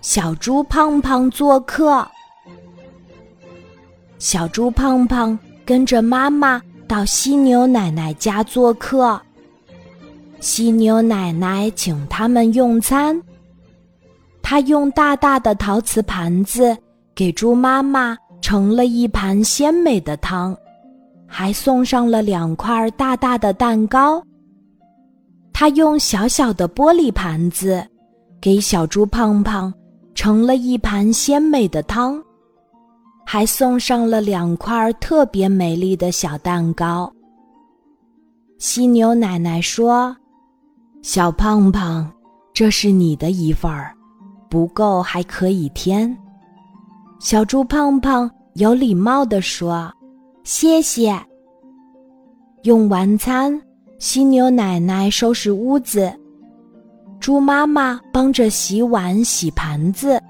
小猪胖胖做客。小猪胖胖跟着妈妈到犀牛奶奶家做客。犀牛奶奶请他们用餐，她用大大的陶瓷盘子给猪妈妈盛了一盘鲜美的汤，还送上了两块大大的蛋糕。她用小小的玻璃盘子给小猪胖胖盛了一盘鲜美的汤，还送上了两块特别美丽的小蛋糕。犀牛奶奶说。小胖胖，这是你的一份儿，不够还可以添。小猪胖胖有礼貌地说：“谢谢。”用完餐，犀牛奶奶收拾屋子，猪妈妈帮着洗碗洗盘子，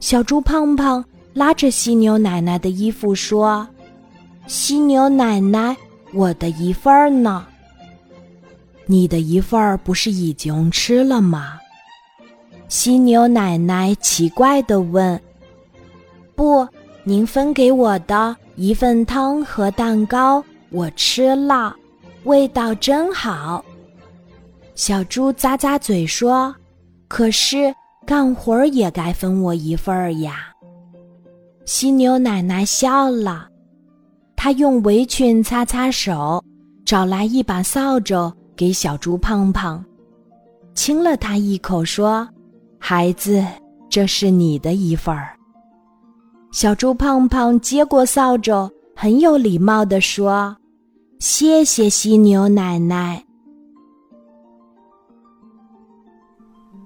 小猪胖胖拉着犀牛奶奶的衣服说：“犀牛奶奶，我的一份儿呢？”你的一份儿不是已经吃了吗？犀牛奶奶奇怪地问。“不，您分给我的一份汤和蛋糕，我吃了，味道真好。”小猪咂咂嘴说：“可是干活儿也该分我一份儿呀。”犀牛奶奶笑了，她用围裙擦擦手，找来一把扫帚。给小猪胖胖亲了他一口，说：“孩子，这是你的一份儿。”小猪胖胖接过扫帚，很有礼貌地说：“谢谢犀牛奶奶。”